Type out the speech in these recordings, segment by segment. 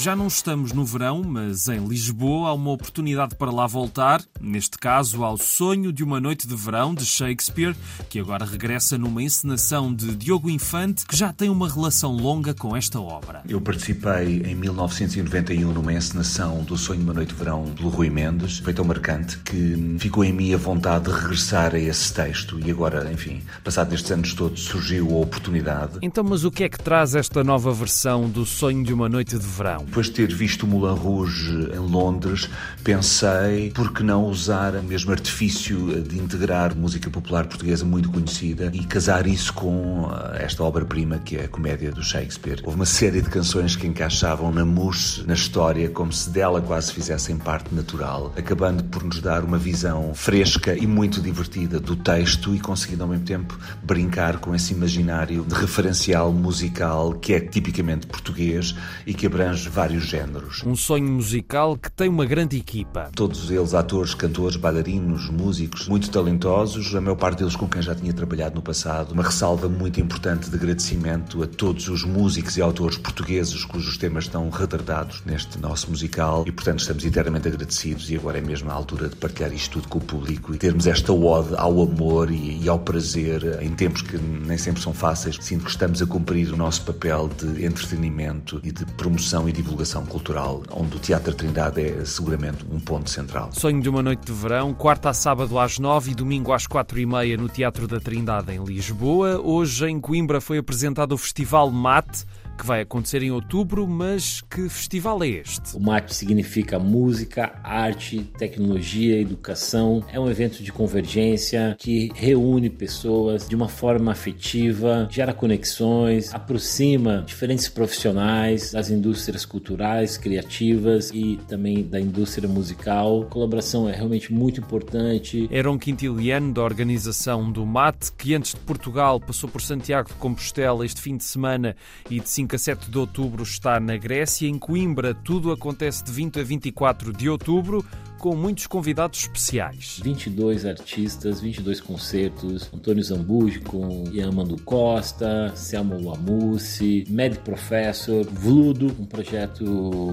Já não estamos no verão, mas em Lisboa há uma oportunidade para lá voltar, neste caso ao Sonho de uma Noite de Verão de Shakespeare, que agora regressa numa encenação de Diogo Infante, que já tem uma relação longa com esta obra. Eu participei em 1991 numa encenação do Sonho de uma Noite de Verão pelo Rui Mendes, foi tão marcante que ficou em mim a vontade de regressar a esse texto e agora, enfim, passado estes anos todos, surgiu a oportunidade. Então, mas o que é que traz esta nova versão do Sonho de uma Noite de Verão? Depois de ter visto o Moulin Rouge em Londres, pensei por que não usar o mesmo artifício de integrar música popular portuguesa muito conhecida e casar isso com eh, esta obra-prima que é a comédia do Shakespeare. Houve uma série de canções que encaixavam na mousse, na história, como se dela quase fizessem parte natural, acabando por nos dar uma visão fresca e muito divertida do texto e conseguindo ao mesmo tempo brincar com esse imaginário de referencial musical que é tipicamente português e que abrange vários géneros. Um sonho musical que tem uma grande equipa. Todos eles atores, cantores, bailarinos, músicos, muito talentosos, a maior parte deles com quem já tinha trabalhado no passado. Uma ressalva muito importante de agradecimento a todos os músicos e autores portugueses cujos temas estão retratados neste nosso musical e, portanto, estamos eternamente agradecidos e agora é mesmo a altura de partilhar isto tudo com o público e termos esta ode ao amor e, e ao prazer em tempos que nem sempre são fáceis. Sinto que estamos a cumprir o nosso papel de entretenimento e de promoção e divulgação cultural, onde o Teatro Trindade é seguramente um ponto central. Sonho de uma noite de verão, quarta a sábado às nove e domingo às quatro e meia no Teatro da Trindade em Lisboa. Hoje em Coimbra foi apresentado o Festival Mate que vai acontecer em outubro, mas que festival é este? O MAT significa música, arte, tecnologia, educação. É um evento de convergência que reúne pessoas de uma forma afetiva, gera conexões, aproxima diferentes profissionais das indústrias culturais, criativas e também da indústria musical. A colaboração é realmente muito importante. Era um quintiliano da organização do MAT, que antes de Portugal passou por Santiago de Compostela este fim de semana e de 5 5 a 7 de outubro está na Grécia. Em Coimbra, tudo acontece de 20 a 24 de outubro com muitos convidados especiais. 22 artistas, 22 concertos, Antônio Zambuji com Yamando Costa, Selma Wamussi, Med Professor, Vludo, um projeto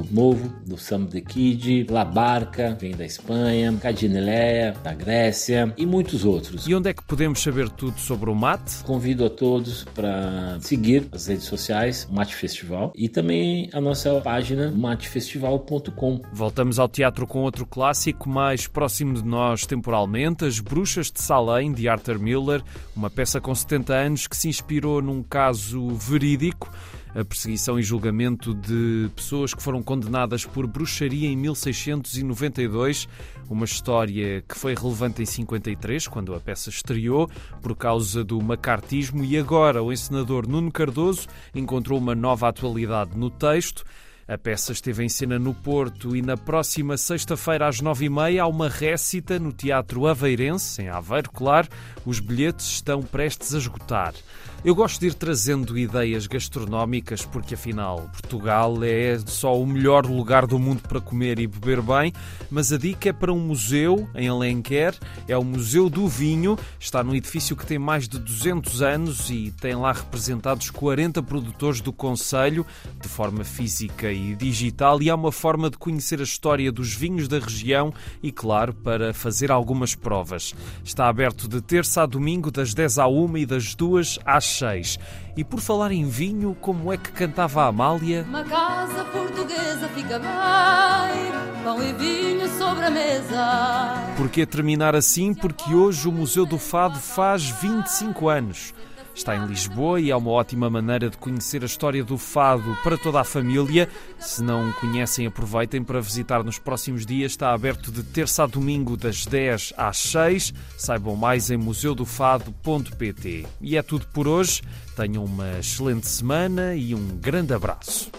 novo do Sam the Kid, La Barca, vem da Espanha, Cadineleia, da Grécia e muitos outros. E onde é que podemos saber tudo sobre o mate? Convido a todos para seguir as redes sociais, Mate Festival, e também a nossa página matefestival.com. Voltamos ao teatro com outro clássico clássico mais próximo de nós temporalmente, As Bruxas de Salem, de Arthur Miller, uma peça com 70 anos que se inspirou num caso verídico a perseguição e julgamento de pessoas que foram condenadas por bruxaria em 1692, uma história que foi relevante em 53, quando a peça estreou, por causa do macartismo, e agora o encenador Nuno Cardoso encontrou uma nova atualidade no texto. A peça esteve em cena no Porto e na próxima sexta-feira às nove e meia há uma récita no Teatro Aveirense, em Aveiro, claro. Os bilhetes estão prestes a esgotar. Eu gosto de ir trazendo ideias gastronómicas porque, afinal, Portugal é só o melhor lugar do mundo para comer e beber bem, mas a dica é para um museu em Alenquer, é o Museu do Vinho, está num edifício que tem mais de 200 anos e tem lá representados 40 produtores do Conselho, de forma física e digital, e há uma forma de conhecer a história dos vinhos da região e, claro, para fazer algumas provas. Está aberto de terça a domingo, das 10 à 1 e das 2 às 6. E por falar em vinho, como é que cantava a Amália? Uma casa portuguesa fica bem, pão e vinho sobre a mesa. Porquê terminar assim? Porque hoje o Museu do Fado faz 25 anos. Está em Lisboa e é uma ótima maneira de conhecer a história do fado para toda a família. Se não conhecem, aproveitem para visitar nos próximos dias. Está aberto de terça a domingo, das 10 às 6. Saibam mais em museudofado.pt. E é tudo por hoje. Tenham uma excelente semana e um grande abraço.